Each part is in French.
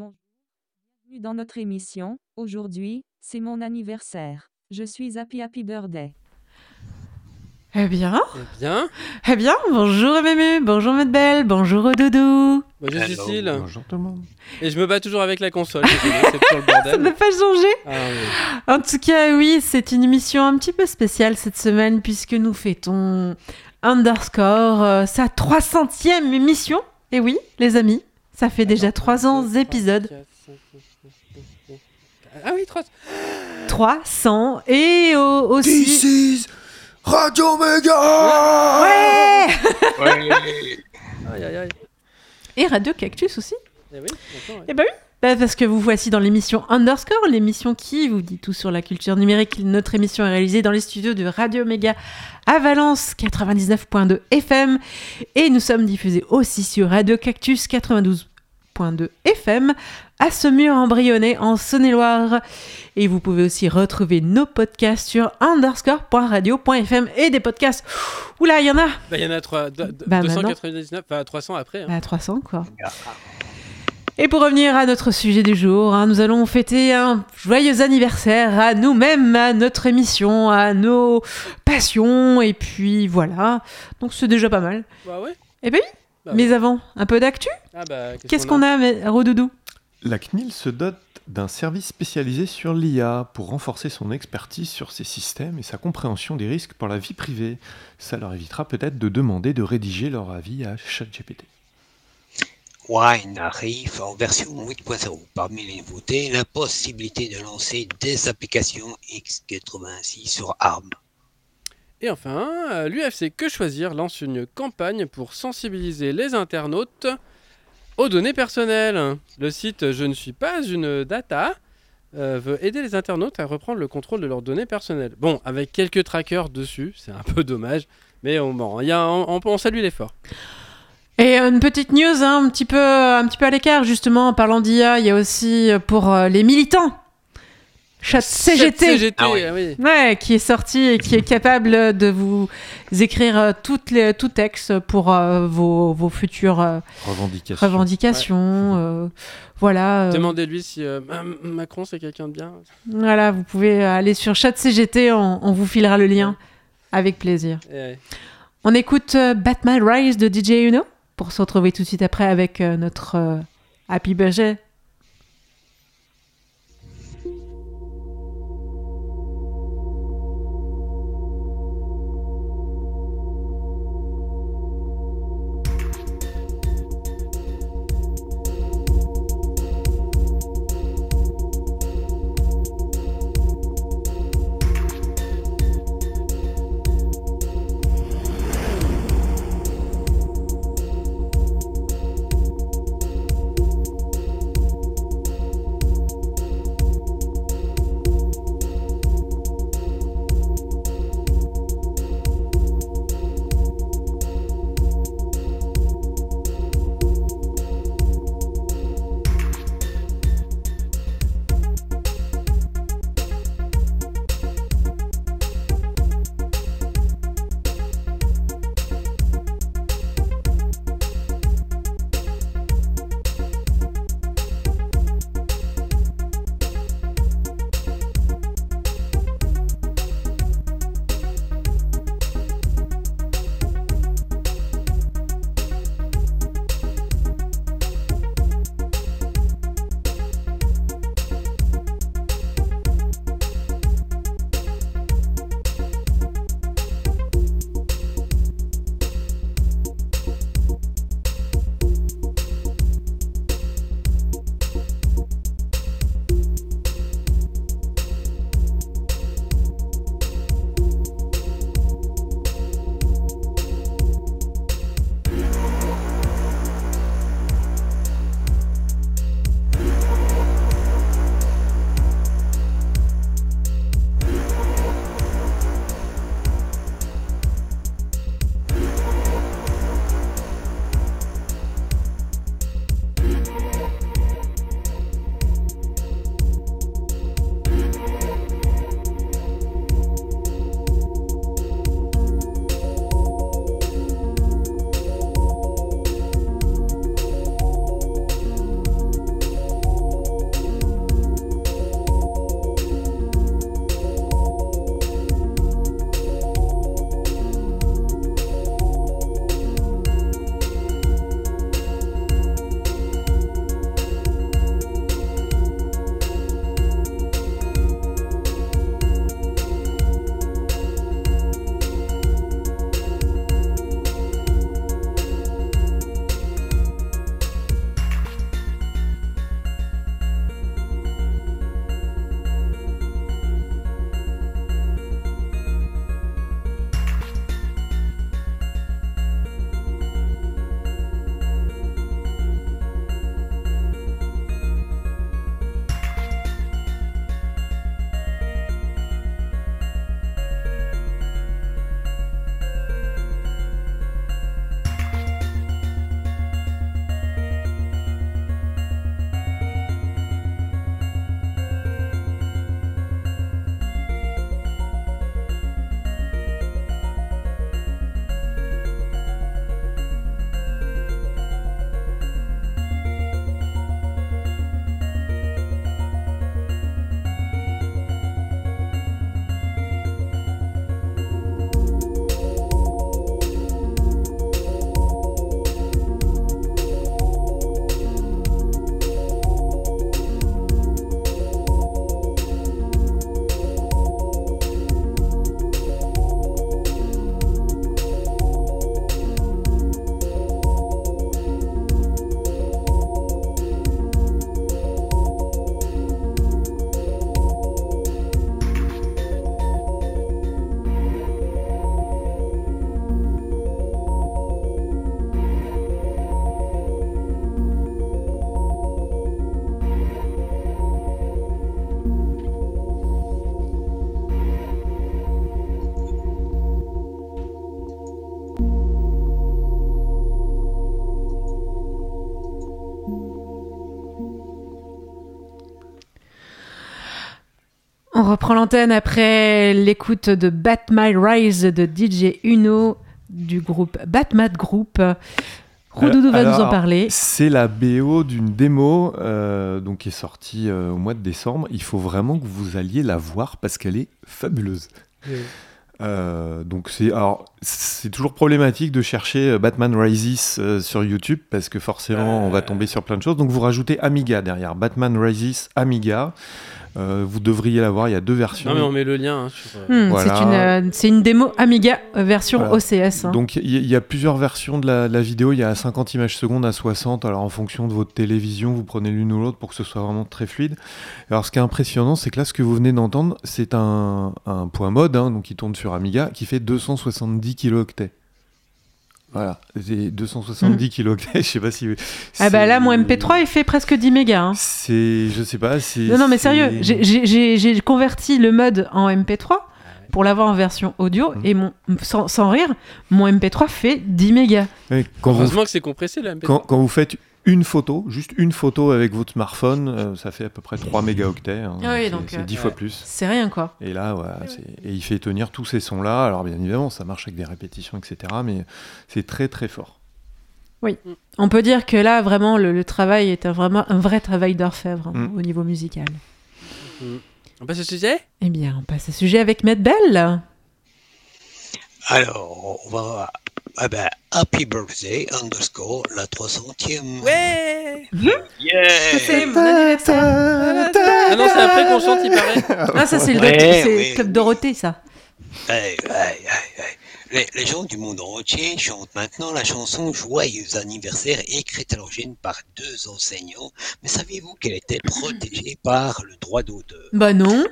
Bonjour. Bienvenue dans notre émission. Aujourd'hui, c'est mon anniversaire. Je suis Happy Happy Birthday. Eh bien, Eh bien, eh bien, bonjour Mému, bonjour Maître Belle, bonjour Doudou. moi je suis Hello. Cécile Bonjour tout le monde. et je me bats toujours avec la console. le Ça n'a pas changé. Ah, oui. En tout cas, oui, c'est une émission un petit peu spéciale cette semaine puisque nous fêtons Underscore euh, sa 300e émission. Et oui, les amis, ça fait déjà 300 épisodes. Ah oui, 3. 300 et au- aussi... This is Radio Mega Ouais Aïe aïe aïe. Et Radio Cactus aussi. Eh oui, d'accord, ouais. Eh ben oui. Bah, parce que vous voici dans l'émission Underscore, l'émission qui vous dit tout sur la culture numérique. Notre émission est réalisée dans les studios de Radio Méga à Valence 99.2 FM et nous sommes diffusés aussi sur Radio Cactus 92.2 FM à Saumur en Brionnais en Saône-et-Loire. Et vous pouvez aussi retrouver nos podcasts sur underscore.radio.fm et des podcasts. Oula, il y en a Bah, il y en a 3, de- de- Bah, 299, enfin 300 après. hein. à 300 quoi. Et pour revenir à notre sujet du jour, hein, nous allons fêter un joyeux anniversaire à nous-mêmes, à notre émission, à nos passions, et puis voilà. Donc c'est déjà pas mal. Bah ouais. Eh ben oui. Bah Mais avant, un peu d'actu? Ah bah, Qu'est-ce qu'on a, mais- Rodoudou? La CNIL se dote d'un service spécialisé sur l'IA pour renforcer son expertise sur ces systèmes et sa compréhension des risques pour la vie privée. Ça leur évitera peut-être de demander de rédiger leur avis à ChatGPT. Wine arrive en version 8.0. Parmi les nouveautés, la possibilité de lancer des applications x86 sur ARM. Et enfin, euh, l'UFC Que Choisir lance une campagne pour sensibiliser les internautes aux données personnelles. Le site Je ne suis pas une data euh, veut aider les internautes à reprendre le contrôle de leurs données personnelles. Bon, avec quelques trackers dessus, c'est un peu dommage, mais on, y a, salue l'effort. Et une petite news, hein, un, petit peu, un petit peu à l'écart, justement, en parlant d'IA, il y a aussi euh, pour les militants, Chat CGT. CGT, Ah oui. oui. Ouais, qui est sorti et qui est capable de vous écrire euh, toutes les, tout texte pour euh, vos, vos futures euh, Revendication. revendications. euh, voilà, euh, Demandez-lui si euh, Ma- Macron c'est quelqu'un de bien. voilà, vous pouvez aller sur chat CGT, on, on vous filera le lien avec plaisir. Ouais. On écoute euh, Batman Rise de DJ Uno pour se retrouver tout de suite après avec euh, notre euh, Happy Birthday. On reprend l'antenne après l'écoute de Bat My Rise de DJ Uno du groupe Batmat Group. Roudoudou va Alors, nous en parler. C'est la BO d'une démo euh, donc qui est sortie euh, au mois de décembre. Il faut vraiment que vous alliez la voir parce qu'elle est fabuleuse. Euh, donc c'est alors c'est toujours problématique de chercher euh, Batman Rises euh, sur YouTube parce que forcément on va tomber sur plein de choses. Donc vous rajoutez Amiga derrière Batman Rises Amiga. Euh, vous devriez l'avoir. Il y a deux versions. Non, mais on met le lien hein, sur. euh, Hmm, Voilà. C'est une, euh, c'est une démo Amiga version Voilà. OCS. hein. Donc il y, a plusieurs versions de la, la vidéo, il y a à 50 images secondes, à 60, alors en fonction de votre télévision, vous prenez l'une ou l'autre pour que ce soit vraiment très fluide. Alors ce qui est impressionnant, c'est que là ce que vous venez d'entendre, c'est un, un point mode, hein, donc qui tourne sur Amiga, qui fait 270 kilooctets. Voilà, c'est 270 kilooctets, je sais pas si... Hmm. ah bah là, mon MP3, il fait presque 10 mégas. hein. C'est... je sais pas, c'est... Non, non, mais sérieux, j'ai- converti le mode en MP3 pour l'avoir en version audio Mhm. et mon, sans, sans rire, mon MP3 fait 10 mégas. Ouais, quand vous Heureusement que c'est compressé là. Quand, quand vous faites une photo, juste une photo avec votre smartphone, euh, ça fait à peu près 3 mégaoctets. hein. Ah oui, c'est donc, c'est euh, 10 fois plus. C'est rien quoi. Et là, c'est- et il fait tenir tous ces sons-là. Alors bien évidemment, ça marche avec des répétitions, etc. Mais c'est très très fort. On peut dire que là, vraiment, le, le travail est un, vraiment un vrai travail d'orfèvre hein, Mm. au niveau musical. On passe au sujet? Eh bien, on passe au sujet avec Matt Bell. Alors, on va. Ah ben, Happy Birthday underscore la 300e. Ouais Yeah C'est mon anniversaire. Ah non, c'est après qu'on chante, il paraît. Ah, ça, c'est le, Ouais, ouais. Club Dorothée, ça. Ouais, ouais, ouais. Les, les gens du monde entier chantent maintenant la chanson Joyeux anniversaire écrite à l'origine par deux enseignants. Mais saviez-vous qu'elle était protégée par le droit d'auteur? Bah non.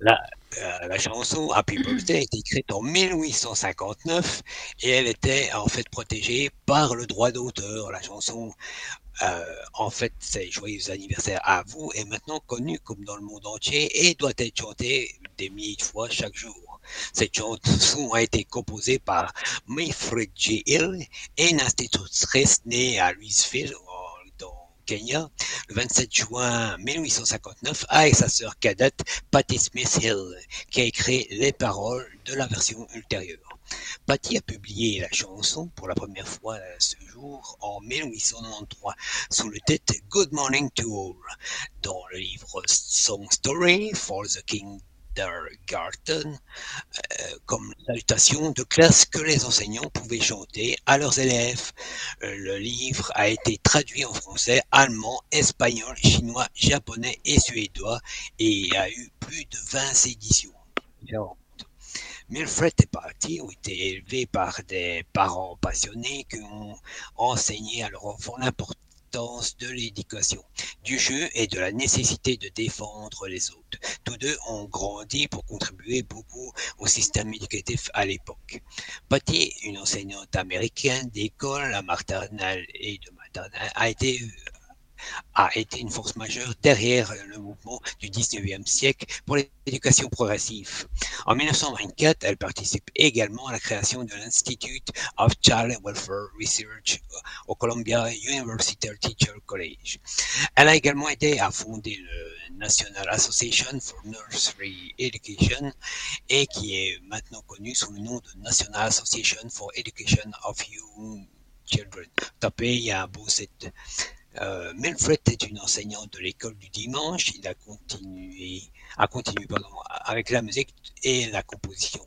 Bah. Euh, la chanson Happy Birthday est écrite en 1859 et elle était en fait protégée par le droit d'auteur. La chanson, euh, en fait, c'est Joyeux anniversaire à vous est maintenant connue comme dans le monde entier et doit être chantée des milliers de fois chaque jour. Cette chanson a été composée par Mayfred J. Hill, une institutrice née à Louisville, Kenya, le 27 juin 1859, avec sa sœur cadette Patty Smith Hill, qui a écrit les paroles de la version ultérieure. Patty a publié la chanson pour la première fois ce jour en 1893 sous le titre Good Morning to All dans le livre Song Story for the Kindergarten euh, comme salutation de classe que les enseignants pouvaient chanter à leurs élèves. Euh, Le livre a été traduit en français, allemand, espagnol, chinois, japonais et suédois et a eu plus de 20 éditions différentes. Milfred et Patty ont été élevés par des parents passionnés qui ont enseigné à leurs enfants l'importance de l'éducation, du jeu et de la nécessité de défendre les autres. Tous deux ont grandi pour contribuer beaucoup au système éducatif à l'époque. Patty, une enseignante américaine d'école à maternelle et de maternelle, a été a été une force majeure derrière le mouvement du 19e siècle pour l'éducation progressive. En 1924, elle participe également à la création de l'Institute of Child Welfare Research au Columbia University Teacher College. Elle a également aidé à fonder le National Association for Nursery Education et qui est maintenant connu sous le nom de National Association for Education of Young Children. Tapez, il y a beau. Euh, Milfred est une enseignante de l'école du dimanche. Il a continué, a continué pardon, avec la musique et la composition,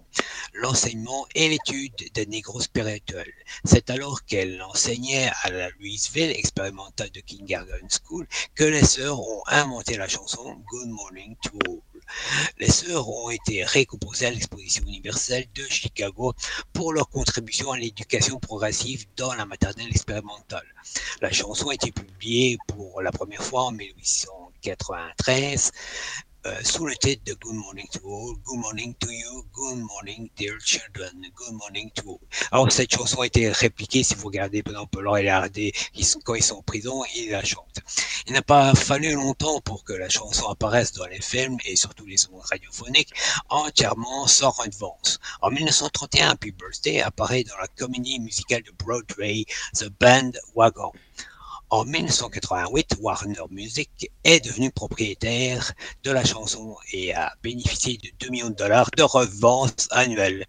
l'enseignement et l'étude des négros spirituels. C'est alors qu'elle enseignait à la Louisville Experimental de Kindergarten School que les sœurs ont inventé la chanson Good Morning to All. Les sœurs ont été récompensées à l'exposition universelle de Chicago pour leur contribution à l'éducation progressive dans la maternelle expérimentale. La chanson a été publiée pour la première fois en 1893 euh, sous le titre de Good Morning to All, Good Morning to You, Good Morning Dear Children, Good Morning to All. Alors cette chanson a été répliquée, si vous regardez par exemple Laurel et Hardy, quand ils sont en prison, ils la chantent. Il n'a pas fallu longtemps pour que la chanson apparaisse dans les films et surtout les ondes radiophoniques entièrement sans redevance. En 1931, Happy Birthday apparaît dans la comédie musicale de Broadway, The Band Wagon. En 1988, Warner Music est devenu propriétaire de la chanson et a bénéficié de 2 millions de dollars de revances annuelles.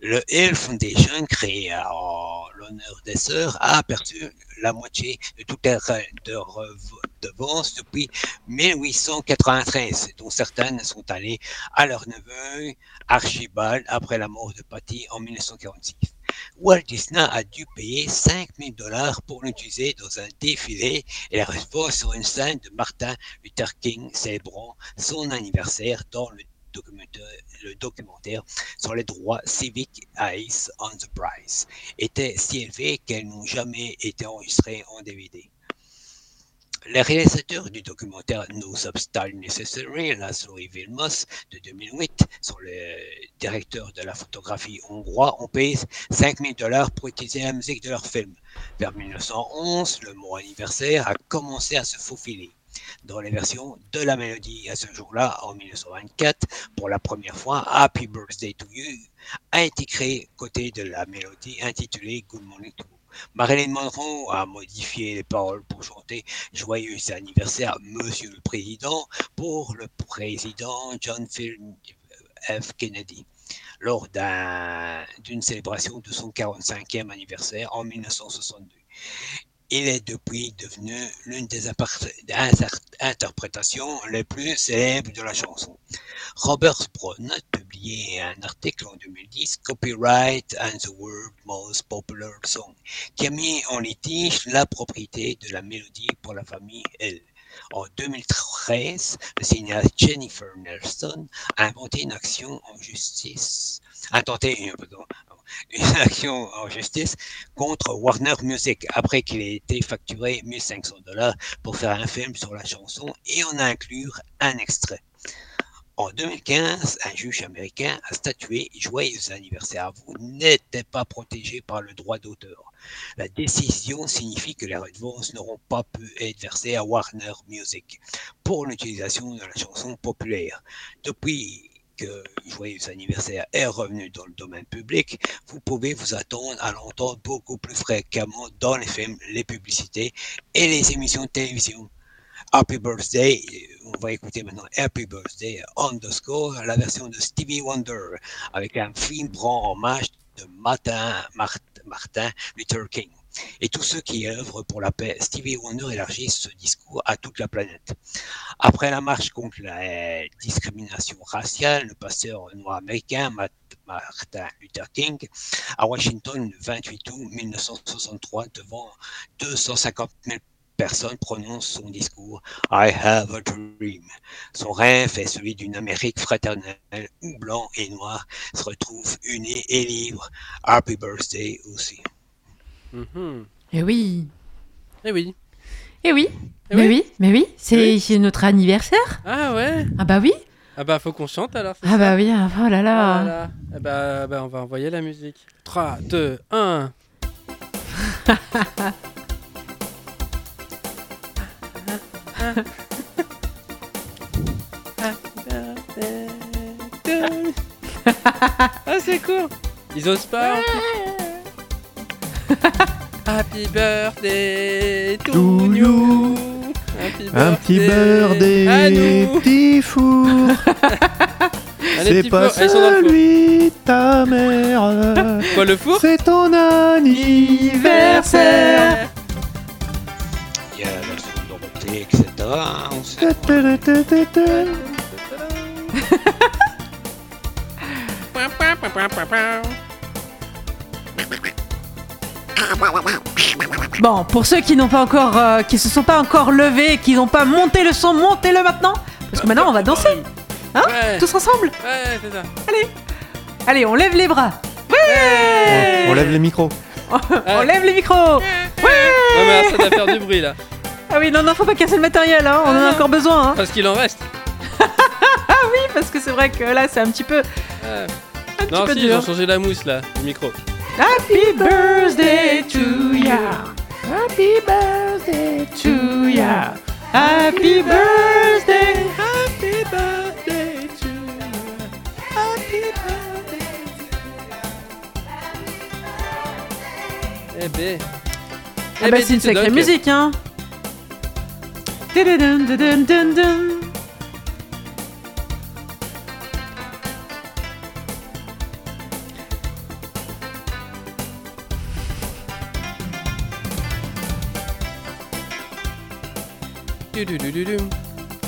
Le Hill Foundation, créé en l'honneur des sœurs, a aperçu la moitié de toutes les de depuis 1893, dont certaines sont allées à leur neveu Archibald après la mort de Patty en 1946. Walt Disney a dû payer 5 000 dollars pour l'utiliser dans un défilé et la réponse sur une scène de Martin Luther King célébrant son anniversaire dans le documentaire, sur les droits civiques Ice on the était si élevé qu'elles n'ont jamais été enregistrées en DVD. Les réalisateurs du documentaire No Substyle Necessary, Laszlo Vilmos, de 2008, sont les directeurs de la photographie hongrois, ont payé 5000 dollars pour utiliser la musique de leur film. Vers 1911, le mot anniversaire a commencé à se faufiler dans les versions de la mélodie. À ce jour-là, en 1924, pour la première fois, Happy Birthday to You a été créé côté de la mélodie intitulée Good Morning to You. Marilyn Monroe a modifié les paroles pour chanter Joyeux anniversaire, Monsieur le Président, pour le président John F. Kennedy, lors d'une célébration de son 45e anniversaire en 1962. Il est depuis devenu l'une des interprétations les plus célèbres de la chanson. Robert Brown a publié un article en 2010, Copyright and the World Most Popular Song, qui a mis en litige la propriété de la mélodie pour la famille L. En 2013, le cinéaste Jennifer Nelson a inventé une action en justice, a tenté, pardon, une action en justice contre Warner Music après qu'il ait été facturé 1500 dollars pour faire un film sur la chanson et en inclure un extrait. En 2015, un juge américain a statué Joyeux anniversaire vous n'était pas protégé par le droit d'auteur. La décision signifie que les redevances n'auront pas pu être versées à Warner Music pour l'utilisation de la chanson populaire. Depuis que Joyeux anniversaire est revenu dans le domaine public, vous pouvez vous attendre à l'entendre beaucoup plus fréquemment dans les films, les publicités et les émissions de télévision. Happy Birthday, on va écouter maintenant Happy Birthday underscore, la version de Stevie Wonder, avec un film rend hommage de Martin, Martin Luther King et tous ceux qui œuvrent pour la paix. Stevie Wonder élargit ce discours à toute la planète. Après la marche contre la discrimination raciale, le pasteur noir américain Martin Luther King à Washington le 28 août 1963 devant 250 000 personnes prononcent son discours I have a dream. Son rêve est celui d'une Amérique fraternelle où blanc et noir se retrouvent unis et libres. Happy birthday aussi. Mhm. Eh oui. Eh oui. Eh oui. Mais oui. oui, mais oui, c'est Oui. notre anniversaire. Ah ouais Ah bah oui. Ah bah faut qu'on chante alors. Ah bah oui, ah, oh là Ah là. Eh bah, bah, on va envoyer la musique. 3, 2, 1. ah c'est cool Ils osent pas Happy birthday to, To you. Happy Un petit birthday petit four. Allez, C'est pas celui de ta mère. Quoi le four C'est ton anniversaire. Il y a la version de Dorothée, etc. On sait- Bon, pour ceux qui n'ont pas encore, euh, qui se sont pas encore levés, qui n'ont pas monté le son, montez-le maintenant. Parce que maintenant on va danser, Hein Ouais, tous ensemble. ouais, c'est ça. Allez, on lève les bras. On lève les micros. On lève les micros. Non mais alors, ça doit faire du bruit là. Ah oui, non, non, faut pas casser le matériel, hein. on en a encore besoin. Hein. Parce qu'il en reste. Oui, parce que c'est vrai que là, c'est un petit peu, Ouais. un petit Non peu si, ils dur. ont changé la mousse là, le micro. Happy birthday to ya. Happy birthday to ya. Happy birthday. Happy birthday to you. Happy birthday. Eh ben. Ah bah, c'est une sacrée musique, hein. Dun, dun.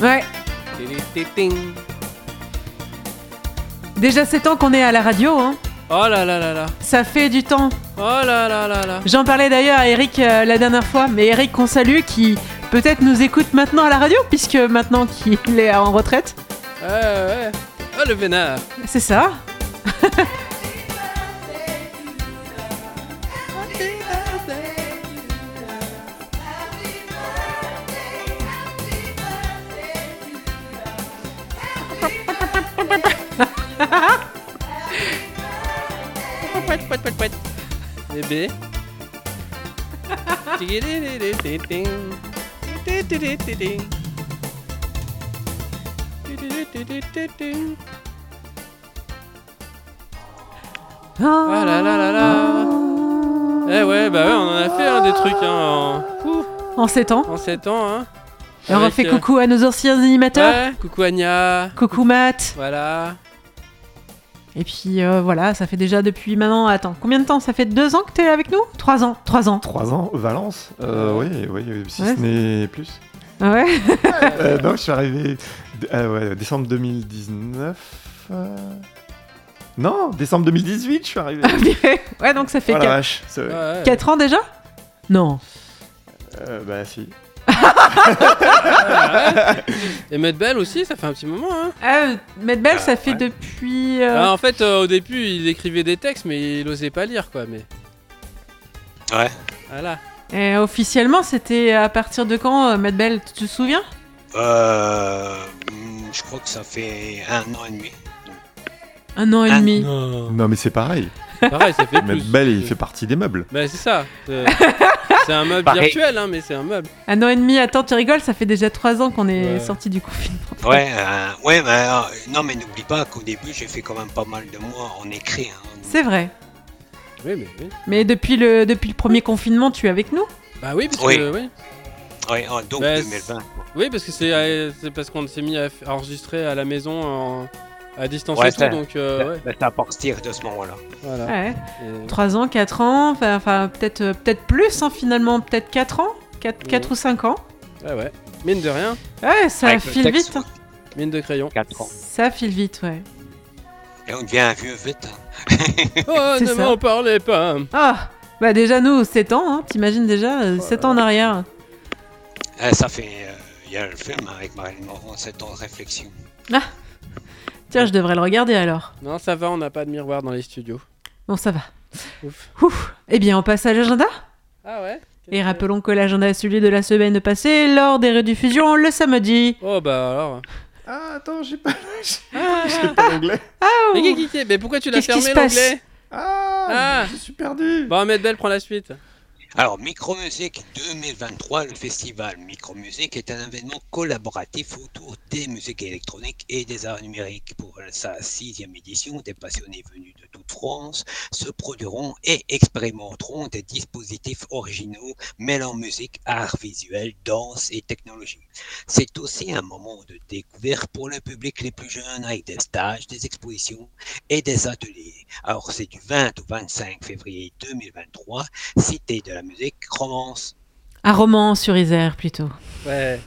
Ouais, déjà 7 ans qu'on est à la radio, hein. Oh là là là là. Ça fait du temps. Oh là là là là. J'en parlais d'ailleurs à Eric euh, la dernière fois, mais Eric qu'on salue qui peut-être nous écoute maintenant à la radio, puisque maintenant qu'il est en retraite. Ouais, ouais. Oh le vénard. C'est ça. Bébé. Ah là là là là. Eh ouais, bah ouais, on en a fait hein, des trucs hein, en, Ouh, En 7 ans. en 7 ans. Hein. Et on Avec, refait euh, coucou à nos anciens animateurs. Ouais, coucou Anya. Coucou Matt. Voilà. Et puis euh, voilà, ça fait déjà depuis maintenant. Attends, combien de temps Ça fait deux ans que t'es avec nous Trois ans. Trois ans. Trois ans, Valence euh, Oui, oui, si Ouais. ce n'est plus. Ah ouais Euh, non, je suis arrivé euh, ouais, décembre 2019. euh, Non, décembre 2018, je suis arrivé. Ouais, donc ça fait Oh la quatre- vache. c'est- Ouais, ouais. quatre ans déjà? Non. euh, bah si. Et Matt Bell aussi, ça fait un petit moment. Hein. Ah, Matt Bell, ça fait ouais. depuis. euh, Ah, en fait, euh, au début, il écrivait des textes, mais il osait pas lire, quoi. Mais Ouais. voilà. et officiellement, c'était à partir de quand, euh, Matt Bell? Tu te souviens? Euh, hmm, je crois que ça fait un an et demi. Un an et Ah, demi. Non. Non, mais c'est pareil. Pareil, ça fait il fait partie des meubles. Bah, c'est ça. C'est c'est un meuble Pareil. virtuel, hein, mais c'est un meuble. Un an et demi, attends, tu rigoles, ça fait déjà trois ans qu'on est Ouais. sorti du confinement. Ouais, euh, ouais, mais euh, non, mais n'oublie pas qu'au début, j'ai fait quand même pas mal de mois en écrit. Hein. C'est vrai. Oui, mais oui. Mais depuis le, depuis le premier confinement, tu es avec nous? Bah oui, parce Oui. que oui. Ouais, en- donc Bah, 2020. quoi. Oui, parce que c'est euh, c'est parce qu'on s'est mis à, f- à enregistrer à la maison en- à distance Ouais, et tout, donc euh, ouais, Bah, C'est à partir de ce moment-là. voilà. Ouais. Et- Trois ans, quatre ans, enfin, peut-être euh, peut-être plus hein, finalement, peut-être quatre ans, quatre, Mhm. quatre ou cinq ans. Ouais, ouais. Mine de rien, Ouais, ça Avec le file vite. hein. mine de crayon. 4 ans. Ça file vite, ouais. Et on devient vieux vite. hein. Oh, ne m'en parlez pas. Ah, bah déjà nous, 7 ans, hein, t'imagines déjà, euh, 7 ans en arrière. Euh, ça fait. euh, Il y a le film avec Marilyn Monroe, 7 ans de réflexion. Tiens, je devrais le regarder alors. Non, ça va, on n'a pas de miroir dans les studios. Bon, ça va. Ouf. Ouf. Eh bien, on passe à l'agenda Ah ouais Et rappelons que l'agenda est celui de la semaine passée lors des rediffusions le samedi. Oh bah alors. Ah, attends, j'ai pas, Ah, j'ai pas l'onglet. mais, qui- qui- qui- mais pourquoi tu l'as fermé se passe l'onglet? Ah, Ah. je suis perdu. Bon, Ahmed Bell prend la suite. Alors, Micromusique 2023, le festival Micromusique est un événement collaboratif autour des musiques électroniques et des arts numériques. Pour sa sixième édition, des passionnés venus de toute France se produiront et expérimenteront des dispositifs originaux mêlant musique, art visuel, danse et technologie. C'est aussi un moment de découverte pour le public les plus jeunes avec des stages, des expositions et des ateliers. Alors, c'est du 20 au 25 février 2023 Cité de la musique, romance. À Romans-sur-Isère plutôt. Ouais.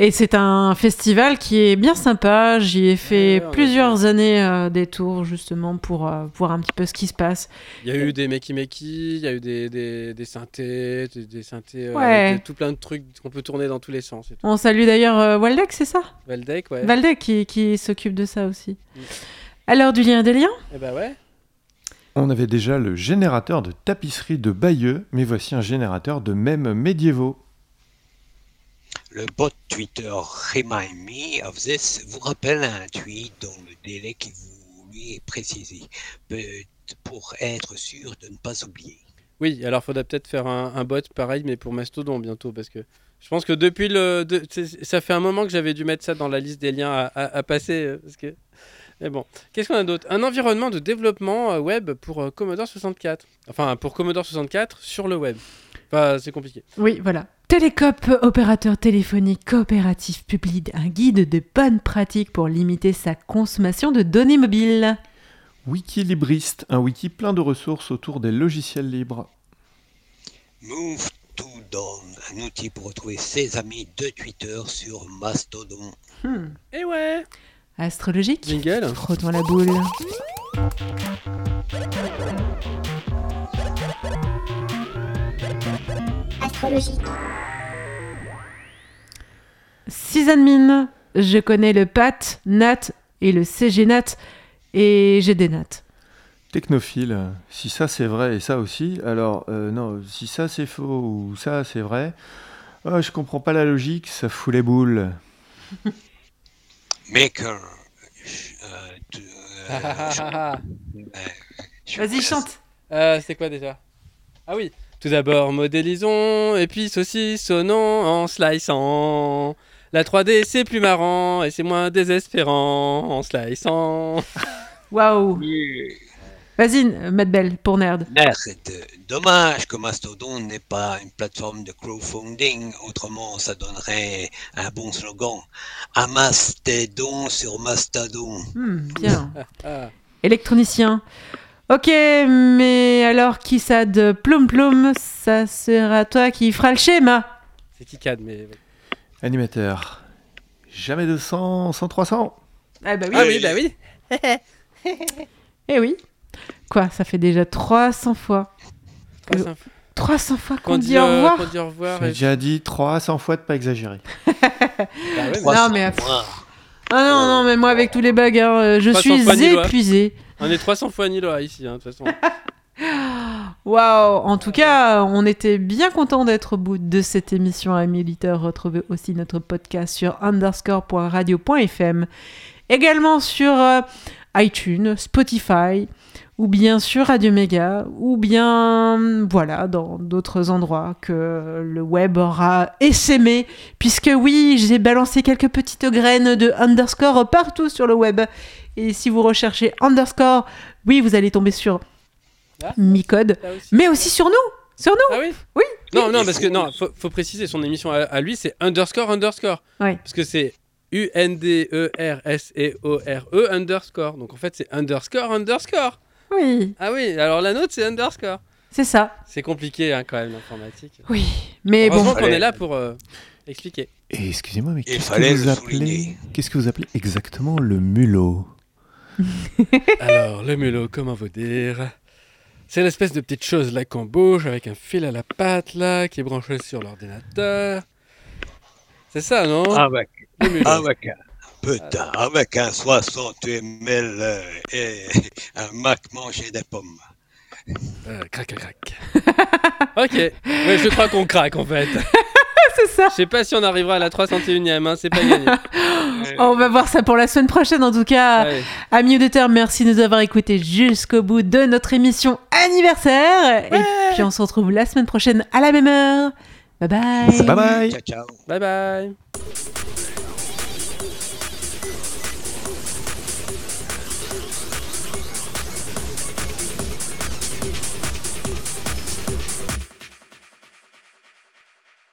Et c'est un festival qui est bien sympa. J'y ai fait Ouais, on a plusieurs années euh, des tours justement pour euh, voir un petit peu ce qui se passe. Il y a eu des Makey Makey, il y a eu des, des, des synthés, des, des synthés, euh, Ouais. avec des- tout plein de trucs qu'on peut tourner dans tous les sens. Et tout. On salue d'ailleurs euh, Waldeck, c'est ça? Valdec, ouais. Valdec qui, qui s'occupe de ça aussi. Mm. L'heure du lien des liens? Eh bah ouais. On avait déjà le générateur de tapisserie de Bayeux, mais voici un générateur de mèmes médiévaux. Le bot Twitter Remind Me of This vous rappelle un tweet dont le délai qui vous lui est précisé pour être sûr de ne pas oublier. Oui, alors faudra peut-être faire un, bot pareil, mais pour Mastodon bientôt, parce que je pense que depuis le, ça fait un moment que j'avais dû mettre ça dans la liste des liens à, à- passer, euh. Mais bon, qu'est-ce qu'on a d'autre? Un environnement de développement euh, web pour euh, Commodore 64. Enfin, pour Commodore 64 sur le web. Enfin, c'est compliqué. Oui, voilà. Télécop, opérateur téléphonique coopératif, publie un guide de bonnes pratiques pour limiter sa consommation de données mobiles. Wikilibriste, un wiki plein de ressources autour des logiciels libres. Move to Dawn, un outil pour retrouver ses amis de Twitter sur Mastodon. Hmm. Et ouais Astrologique Jingle Frottons la boule. Astrologie. Sysadmin, je connais le PAT, NAT et le CGNAT et j'ai des NAT. Technophile, si ça c'est vrai et ça aussi, alors euh, non, si ça c'est faux ou ça c'est vrai, oh, je comprends pas la logique, ça fout les boules. Maker. euh, euh, Vas-y, chante. Euh, c'est quoi déjà? Ah oui. Tout d'abord, modélisons, et puis saucissonnons en sliceant. La 3D, c'est plus marrant, et c'est moins désespérant en sliceant. Waouh. Vas-y, Matt Bell, pour Nerd. Merde, dommage que Mastodon n'est pas une plateforme de crowdfunding, autrement ça donnerait un bon slogan. Amasse tes dons sur Mastodon. Hmm, bien. Électronicien. Ok, mais alors qui ça de Ploum Ploum Ça sera toi qui fera le schéma. C'est Kikad, mais. Animateur, jamais 200 sans 300. Ah bah oui. Ah oui, bah oui. Eh oui. Quoi, ça fait déjà 300 fois. 300 fois. 300 fois qu'on dit au euh, revoir. qu'on dit au revoir. J'ai déjà dit 300 fois de pas exagérer. Bah ouais, mais Non, mais- Moi, Ah non, non, mais moi avec tous les bugs, hein, euh, je 300 suis épuisé. On est 300 fois Niloa ici, hein, de toute façon. Waouh En tout cas, on était bien content d'être au bout de cette émission, amis auditeurs. Retrouvez aussi notre podcast sur underscore.radio.fm. Également sur euh, iTunes, Spotify, ou bien sur Radio Méga, ou bien, voilà, dans d'autres endroits que le web aura essaimé. Puisque oui, j'ai balancé quelques petites graines de underscore partout sur le web. Et si vous recherchez underscore, oui, vous allez tomber sur Ah. Micode, aussi. mais aussi sur nous. Sur nous. Ah oui Oui. Non, non, parce que non, faut, faut préciser son émission à, à lui, c'est underscore underscore. Ouais. Parce que c'est E U-N-D-E-R-S-E-O-R-E underscore. Donc en fait, c'est underscore underscore. Oui, Ah oui, alors la nôtre, c'est underscore. c'est ça. C'est compliqué hein, quand même l'informatique. Oui, mais bon. Qu'on est là pour euh, expliquer. Et excusez-moi, mais qu'est-ce que vous le appelez. Qu'est-ce que vous appelez exactement le mulot Alors, le mélo, comment vous dire? C'est l'espèce de petite chose là qu'on bouge avec un fil à la patte là qui est branché sur l'ordinateur. C'est ça, non? Avec, Le mélo. Avec un, putain, avec un 60 ml euh, et un Mac manger des pommes. Euh, crac, crac, crac. ok, mais je crois qu'on craque en fait. c'est ça. Je sais pas si on arrivera à la 301ème, hein, c'est pas gagné. On va voir ça pour la semaine prochaine. En tout cas, Allez. amis auditeurs, merci de nous avoir écoutés jusqu'au bout de notre émission anniversaire. Et puis on se retrouve la semaine prochaine à la même heure. Bye bye. Bye bye Ciao, ciao. Bye bye.